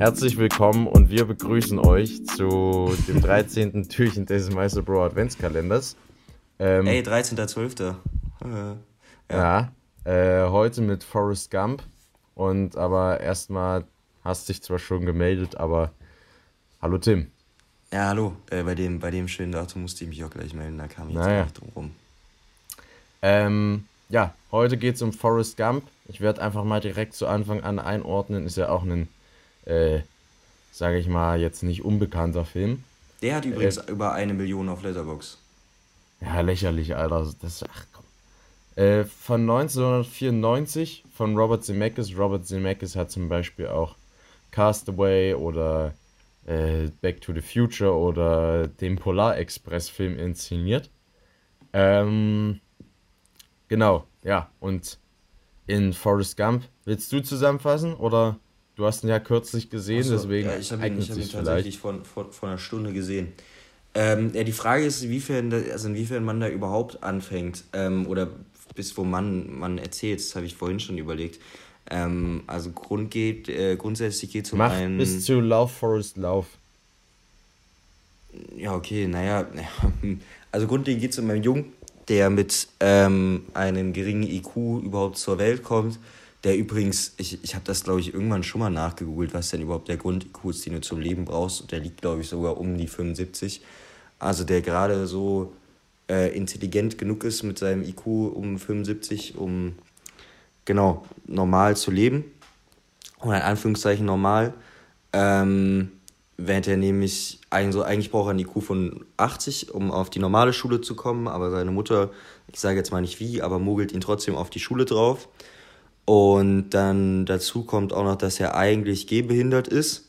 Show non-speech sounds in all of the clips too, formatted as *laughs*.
Herzlich willkommen und wir begrüßen euch zu dem 13. Türchen des Meister Bro Adventskalenders. Ähm, Ey, 13.12. Äh, ja, ja äh, heute mit Forrest Gump. Und aber erstmal hast dich zwar schon gemeldet, aber hallo Tim. Ja, hallo. Äh, bei, dem, bei dem schönen Datum musste ich mich auch gleich melden, da kam ich jetzt naja. nicht drum rum. Ähm, ja, heute geht es um Forrest Gump. Ich werde einfach mal direkt zu Anfang an einordnen. Ist ja auch ein, äh, sage ich mal, jetzt nicht unbekannter Film. Der hat übrigens äh, über eine Million auf Letterbox. Ja, lächerlich, Alter. Das, ach komm. Äh, von 1994 von Robert Zemeckis. Robert Zemeckis hat zum Beispiel auch Castaway oder äh, Back to the Future oder den Polar Express Film inszeniert. Ähm, genau, ja, und in Forrest Gump, willst du zusammenfassen oder du hast ihn ja kürzlich gesehen, so, deswegen ja, ich habe ihn, ich hab ihn tatsächlich von, von, von einer Stunde gesehen. Ähm, ja, die Frage ist, inwiefern, also inwiefern man da überhaupt anfängt ähm, oder bis wo man, man erzählt, das habe ich vorhin schon überlegt. Ähm, also Grund geht, äh, grundsätzlich geht es um Mach einen... bis zu Love Forest Lauf. Ja, okay, naja. *laughs* Also grundlegend geht es um einen Jungen, der mit ähm, einem geringen IQ überhaupt zur Welt kommt. Der übrigens, ich, ich habe das glaube ich irgendwann schon mal nachgegoogelt, was denn überhaupt der Grund-IQ ist, den du zum Leben brauchst. Und der liegt glaube ich sogar um die 75. Also der gerade so äh, intelligent genug ist mit seinem IQ um 75, um genau normal zu leben. Und in Anführungszeichen normal. Ähm, während er nämlich, also eigentlich braucht er einen IQ von 80, um auf die normale Schule zu kommen, aber seine Mutter, ich sage jetzt mal nicht wie, aber mogelt ihn trotzdem auf die Schule drauf. Und dann dazu kommt auch noch, dass er eigentlich gehbehindert ist.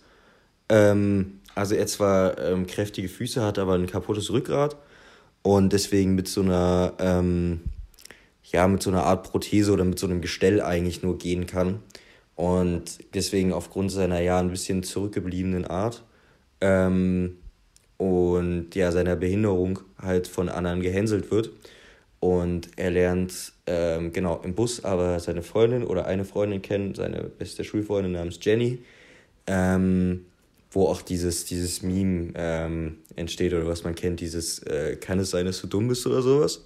Ähm, also er zwar ähm, kräftige Füße hat, aber ein kaputtes Rückgrat und deswegen mit so einer, ähm, ja, mit so einer Art Prothese oder mit so einem Gestell eigentlich nur gehen kann. Und deswegen aufgrund seiner ja ein bisschen zurückgebliebenen Art ähm, und ja, seiner Behinderung halt von anderen gehänselt wird. Und er lernt, ähm, genau, im Bus aber seine Freundin oder eine Freundin kennen, seine beste Schulfreundin namens Jenny, ähm, wo auch dieses, dieses Meme ähm, entsteht oder was man kennt, dieses äh, kann es sein, dass du dumm bist oder sowas.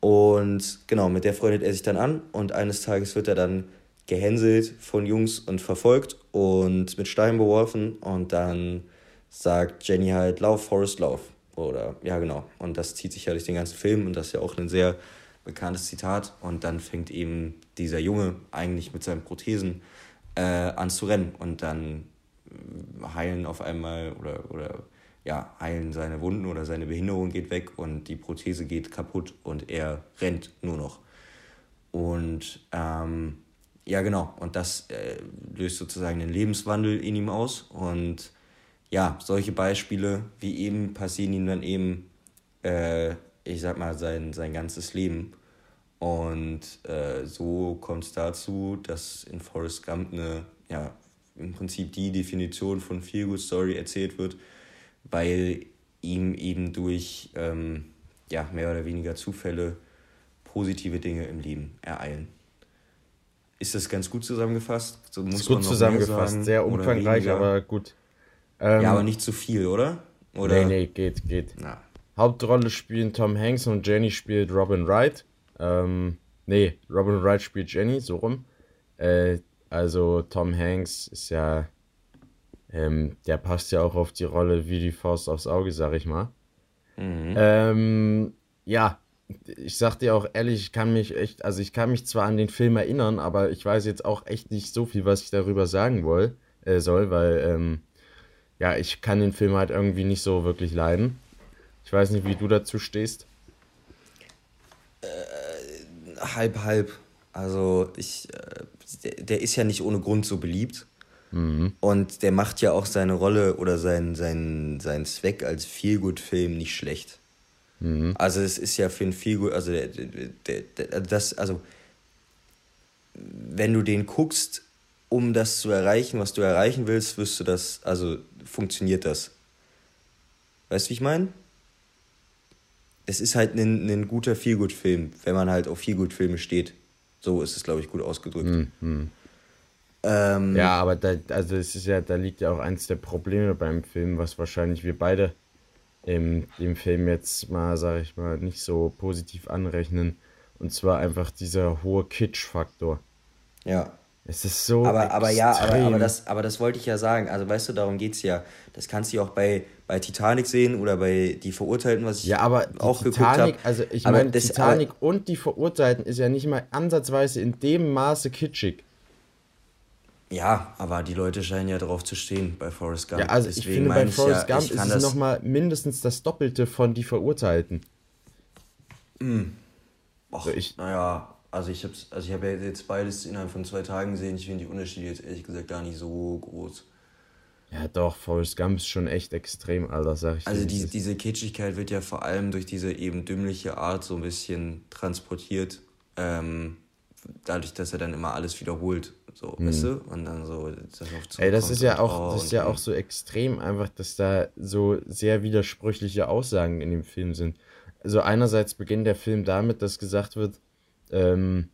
Und genau, mit der freundet er sich dann an und eines Tages wird er dann gehänselt von Jungs und verfolgt und mit Steinen beworfen und dann sagt Jenny halt, lauf, Forrest, lauf. Oder, ja, genau. Und das zieht sich ja durch den ganzen Film und das ist ja auch ein sehr bekanntes Zitat. Und dann fängt eben dieser Junge eigentlich mit seinen Prothesen äh, an zu rennen und dann heilen auf einmal oder, oder ja, heilen seine Wunden oder seine Behinderung geht weg und die Prothese geht kaputt und er rennt nur noch. Und ähm, ja, genau. Und das äh, löst sozusagen den Lebenswandel in ihm aus. Und ja, solche Beispiele wie eben passieren ihm dann eben, äh, ich sag mal, sein, sein ganzes Leben. Und äh, so kommt es dazu, dass in Forrest Gump eine, ja, im Prinzip die Definition von Feel Good Story erzählt wird, weil ihm eben durch ähm, ja, mehr oder weniger Zufälle positive Dinge im Leben ereilen. Ist das ganz gut zusammengefasst? So muss ist gut zusammengefasst, sagen, sehr umfangreich, aber gut. Ähm, ja, aber nicht zu viel, oder? oder? Nee, nee, geht, geht. Na. Hauptrolle spielen Tom Hanks und Jenny spielt Robin Wright. Ähm, nee, Robin Wright spielt Jenny, so rum. Äh, also Tom Hanks ist ja, ähm, der passt ja auch auf die Rolle wie die Faust aufs Auge, sag ich mal. Mhm. Ähm, ja, ich sag dir auch ehrlich, ich kann mich echt, also ich kann mich zwar an den Film erinnern, aber ich weiß jetzt auch echt nicht so viel, was ich darüber sagen woll, äh, soll, weil ähm, ja, ich kann den Film halt irgendwie nicht so wirklich leiden. Ich weiß nicht, wie du dazu stehst. Äh, halb, halb. Also ich, äh, der, ist ja nicht ohne Grund so beliebt. Mhm. Und der macht ja auch seine Rolle oder seinen sein, sein Zweck als Feelgood-Film nicht schlecht. Mhm. Also es ist ja für ein Feelgood, also der, der, der, das, also wenn du den guckst, um das zu erreichen, was du erreichen willst, wirst du das, also funktioniert das. Weißt du, wie ich meine? Es ist halt ein, ein guter Feelgood-Film, wenn man halt auf Feelgood-Filme steht. So ist es, glaube ich, gut ausgedrückt. Mhm. Ähm, ja, aber da, also es ist ja, da liegt ja auch eins der Probleme beim Film, was wahrscheinlich wir beide im, dem Film jetzt mal, sag ich mal, nicht so positiv anrechnen. Und zwar einfach dieser hohe Kitsch-Faktor. Ja. Es ist so. Aber, aber ja, aber, aber, das, aber das wollte ich ja sagen. Also weißt du, darum geht es ja. Das kannst du auch bei, bei Titanic sehen oder bei Die Verurteilten, was ich ja, aber auch Titanic, geguckt habe. Also ich meine, Titanic aber, und Die Verurteilten ist ja nicht mal ansatzweise in dem Maße kitschig. Ja, aber die Leute scheinen ja darauf zu stehen bei Forrest Gump. Ja, also Deswegen ich finde, bei Forrest ja, Gump ist es nochmal mindestens das Doppelte von Die Verurteilten. Mhm. Och, also ich, naja, also ich habe also ich hab ja jetzt beides innerhalb von zwei Tagen gesehen. Ich finde die Unterschiede jetzt ehrlich gesagt gar nicht so groß. Ja, doch, Forrest Gump ist schon echt extrem, Alter, sag ich Also die, diese Kitschigkeit wird ja vor allem durch diese eben dümmliche Art so ein bisschen transportiert. Ähm, dadurch, dass er dann immer alles wiederholt. So, hm. weißt du? Und dann so das Ey, das ist ja auch, das ist ja auch so extrem einfach, dass da so sehr widersprüchliche Aussagen in dem Film sind. Also einerseits beginnt der Film damit, dass gesagt wird, ähm,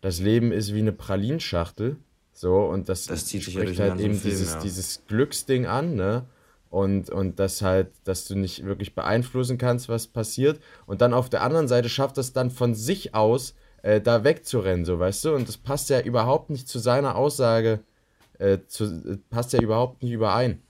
das Leben ist wie eine Pralinschachtel. So, und das, das zieht sich spricht halt eben Film, dieses, ja. dieses Glücksding an, ne? Und, und das halt, dass du nicht wirklich beeinflussen kannst, was passiert. Und dann auf der anderen Seite schafft es dann von sich aus, äh, da wegzurennen, so weißt du? Und das passt ja überhaupt nicht zu seiner Aussage, äh, zu, äh, passt ja überhaupt nicht überein.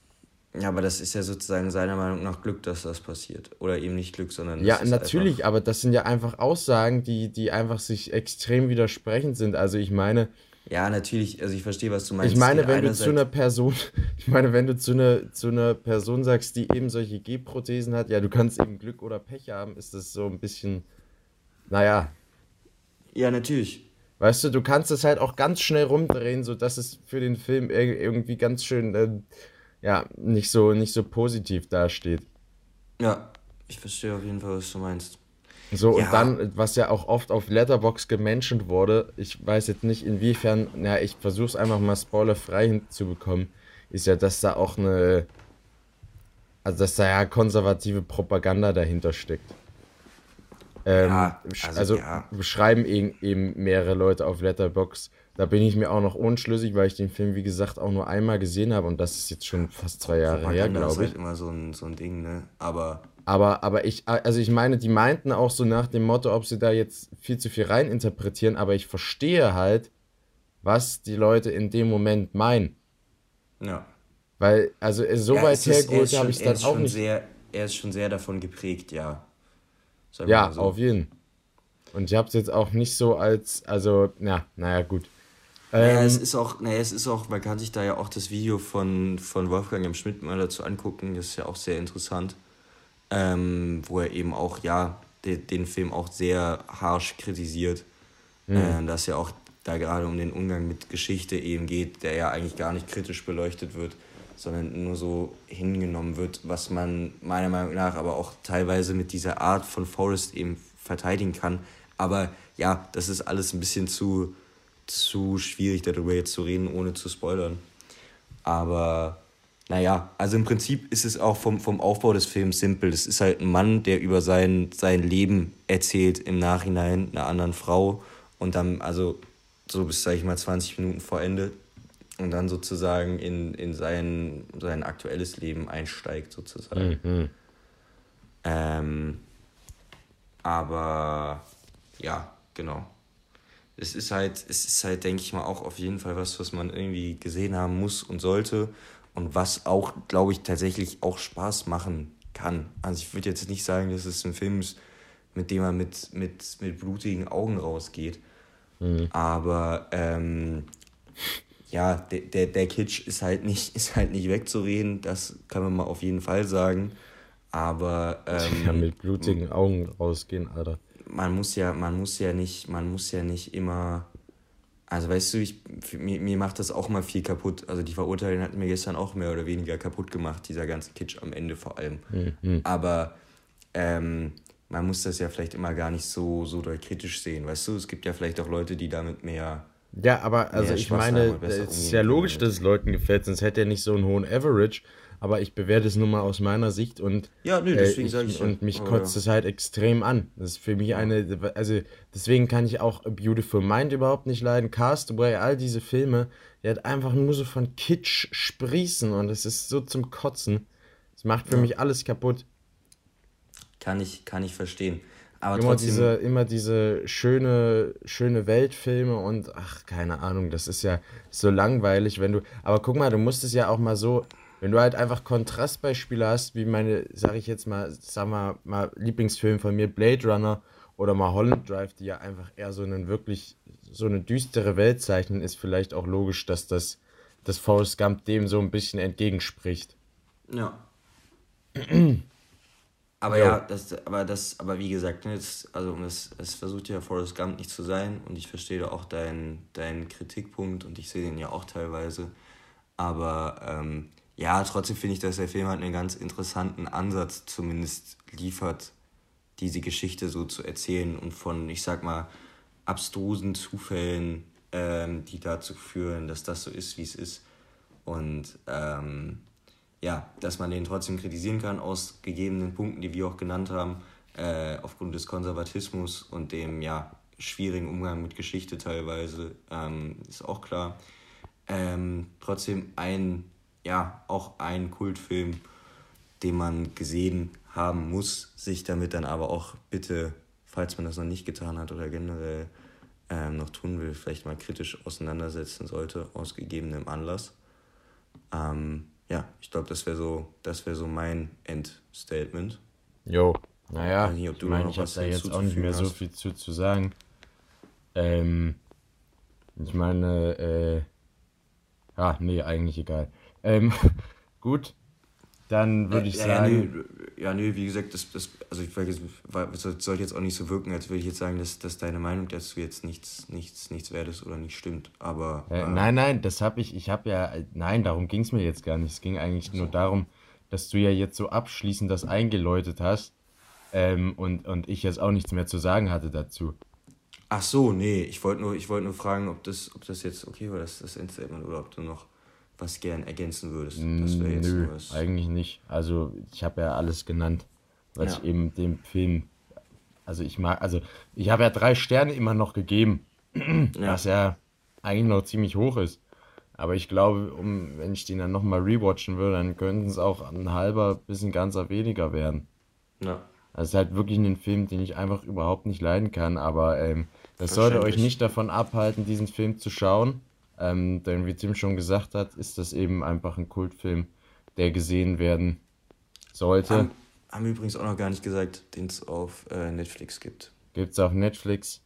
Ja, aber das ist ja sozusagen seiner Meinung nach Glück, dass das passiert. Oder eben nicht Glück, sondern. Ja, natürlich, aber das sind ja einfach Aussagen, die, die einfach sich extrem widersprechend sind. Also ich meine. Ja, natürlich, also ich verstehe, was du meinst. Ich meine, wenn du zu einer Person, *laughs* ich meine, wenn du zu einer, zu einer Person sagst, die eben solche G-Prothesen hat, ja, du kannst eben Glück oder Pech haben, ist das so ein bisschen, naja. Ja, natürlich. Weißt du, du kannst es halt auch ganz schnell rumdrehen, sodass es für den Film irgendwie ganz schön. Äh, ja, nicht so, nicht so positiv dasteht. Ja, ich verstehe auf jeden Fall, was du meinst. So, ja. und dann, was ja auch oft auf Letterbox gemenschent wurde, ich weiß jetzt nicht inwiefern, ja, ich versuche es einfach mal spoilerfrei hinzubekommen, ist ja, dass da auch eine, also dass da ja konservative Propaganda dahinter steckt. Ähm, ja, also, also ja. beschreiben eben, eben mehrere Leute auf Letterbox, da bin ich mir auch noch unschlüssig, weil ich den Film, wie gesagt, auch nur einmal gesehen habe und das ist jetzt schon fast zwei Jahre her, glaube ich. Das ist halt immer so ein, so ein Ding, ne? Aber. Aber, aber ich, also ich meine, die meinten auch so nach dem Motto, ob sie da jetzt viel zu viel reininterpretieren, aber ich verstehe halt, was die Leute in dem Moment meinen. Ja. Weil, also so ja, weit hergeholt habe ich es dann auch nicht. Sehr, er ist schon sehr davon geprägt, ja. ja, so. auf jeden. Und ich habe es jetzt auch nicht so als, also, ja, naja, gut. Naja, ähm, es ist auch, naja, es ist auch, man kann sich da ja auch das Video von, von Wolfgang M. Schmidt mal dazu angucken, das ist ja auch sehr interessant, ähm, wo er eben auch, ja, de, den Film auch sehr harsch kritisiert, mhm. äh, dass ja auch da gerade um den Umgang mit Geschichte eben geht, der ja eigentlich gar nicht kritisch beleuchtet wird, sondern nur so hingenommen wird, was man meiner Meinung nach aber auch teilweise mit dieser Art von Forrest eben verteidigen kann. Aber ja, das ist alles ein bisschen zu, zu schwierig, darüber jetzt zu reden, ohne zu spoilern. Aber naja, also im Prinzip ist es auch vom, vom Aufbau des Films simpel. Es ist halt ein Mann, der über sein, sein Leben erzählt im Nachhinein einer anderen Frau und dann, also so bis, sag ich mal, 20 Minuten vor Ende und dann sozusagen in, in sein, sein aktuelles Leben einsteigt, sozusagen. Mhm. Ähm, aber ja, genau es ist halt, es ist halt, denke ich mal, auch auf jeden Fall was, was man irgendwie gesehen haben muss und sollte und was auch, glaube ich, tatsächlich auch Spaß machen kann. Also ich würde jetzt nicht sagen, dass es ein Film ist, mit dem man mit, mit, mit blutigen Augen rausgeht. Mhm. Aber ähm, ja, der, der, der Kitsch ist halt, nicht, *laughs* ist halt nicht wegzureden, das kann man mal auf jeden Fall sagen. Aber *laughs* ähm, ja, mit blutigen Augen rausgehen, Alter man muss ja, man muss ja nicht, man muss ja nicht immer. Also weißt du, ich, mir, mir macht das auch mal viel kaputt. Also die Verurteilung hat mir gestern auch mehr oder weniger kaputt gemacht, dieser ganze Kitsch am Ende vor allem. Mhm. Aber ähm, man muss das ja vielleicht immer gar nicht so, so kritisch sehen. Weißt du, es gibt ja vielleicht auch Leute, die damit mehr. Ja, aber also ich meine, es ist ja logisch, dass es Leuten gefällt, sonst hätte er nicht so einen hohen Average aber ich bewerte es nur mal aus meiner Sicht und ja, nö, deswegen äh, sage ich und mich oh, kotzt es ja. halt extrem an. Das ist für mich eine, also deswegen kann ich auch A Beautiful Mind überhaupt nicht leiden, Castaway, all diese Filme, der hat einfach nur so von Kitsch sprießen und es ist so zum Kotzen. Es macht für ja. mich alles kaputt. Kann ich, kann ich verstehen. Aber immer trotzdem... diese, immer diese schöne, schöne Weltfilme und ach, keine Ahnung, das ist ja so langweilig, wenn du. Aber guck mal, du musst es ja auch mal so, wenn du halt einfach Kontrastbeispiele hast, wie meine, sag ich jetzt mal, sag mal, mal Lieblingsfilm von mir, Blade Runner oder mal Holland Drive, die ja einfach eher so einen wirklich, so eine düstere Welt zeichnen, ist vielleicht auch logisch, dass das, das Forrest Gump dem so ein bisschen entgegenspricht. Ja. *clears throat* Aber ja, das, aber das, aber wie gesagt, ne, das, also es, es versucht ja Forrest Gump nicht zu sein und ich verstehe da auch deinen, deinen Kritikpunkt und ich sehe den ja auch teilweise. Aber ähm, ja, trotzdem finde ich, dass der Film halt einen ganz interessanten Ansatz zumindest liefert, diese Geschichte so zu erzählen und von, ich sag mal, abstrusen Zufällen, ähm, die dazu führen, dass das so ist, wie es ist. Und ähm, ja, dass man den trotzdem kritisieren kann aus gegebenen Punkten, die wir auch genannt haben, äh, aufgrund des Konservatismus und dem ja schwierigen Umgang mit Geschichte teilweise, ähm, ist auch klar. Ähm, trotzdem ein, ja, auch ein Kultfilm, den man gesehen haben muss, sich damit dann aber auch bitte, falls man das noch nicht getan hat oder generell ähm, noch tun will, vielleicht mal kritisch auseinandersetzen sollte, aus gegebenem Anlass. Ähm, ja, ich glaube, das wäre so, das wäre so mein Endstatement. Jo, naja, ich, ich meine, ich habe da jetzt auch nicht mehr hast. so viel zu, zu sagen. Ähm, ich meine, äh, ah, nee, eigentlich egal. Ähm, *laughs* gut, dann würde ich ja, sagen. Ja, nee, ja, nee, wie gesagt, das, das, also ich soll jetzt auch nicht so wirken, als würde ich jetzt sagen, dass, dass deine Meinung dazu jetzt nichts, nichts, nichts wert ist oder nicht stimmt. Aber. Äh, äh, nein, nein, das habe ich, ich habe ja, nein, darum ging es mir jetzt gar nicht. Es ging eigentlich so. nur darum, dass du ja jetzt so abschließend das eingeläutet hast ähm, und, und ich jetzt auch nichts mehr zu sagen hatte dazu. Ach so, nee, ich wollte nur, wollt nur fragen, ob das, ob das jetzt okay war, das, das Endstatement, oder ob du noch was gern ergänzen würdest. Das jetzt Nö, eigentlich nicht. Also ich habe ja alles genannt, was ja. ich eben dem Film, also ich mag, also ich habe ja drei Sterne immer noch gegeben, was ja eigentlich noch ziemlich hoch ist. Aber ich glaube, um, wenn ich den dann nochmal rewatchen würde, dann könnten es auch ein halber bis ein ganzer weniger werden. Ja. Das ist halt wirklich ein Film, den ich einfach überhaupt nicht leiden kann, aber ähm, das sollte euch nicht davon abhalten, diesen Film zu schauen. Ähm, denn wie Tim schon gesagt hat, ist das eben einfach ein Kultfilm, der gesehen werden sollte. Haben, haben wir übrigens auch noch gar nicht gesagt, den es auf äh, Netflix gibt. Gibt es auf Netflix.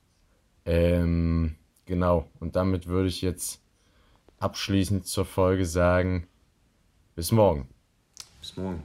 Ähm, genau. Und damit würde ich jetzt abschließend zur Folge sagen, bis morgen. Bis morgen.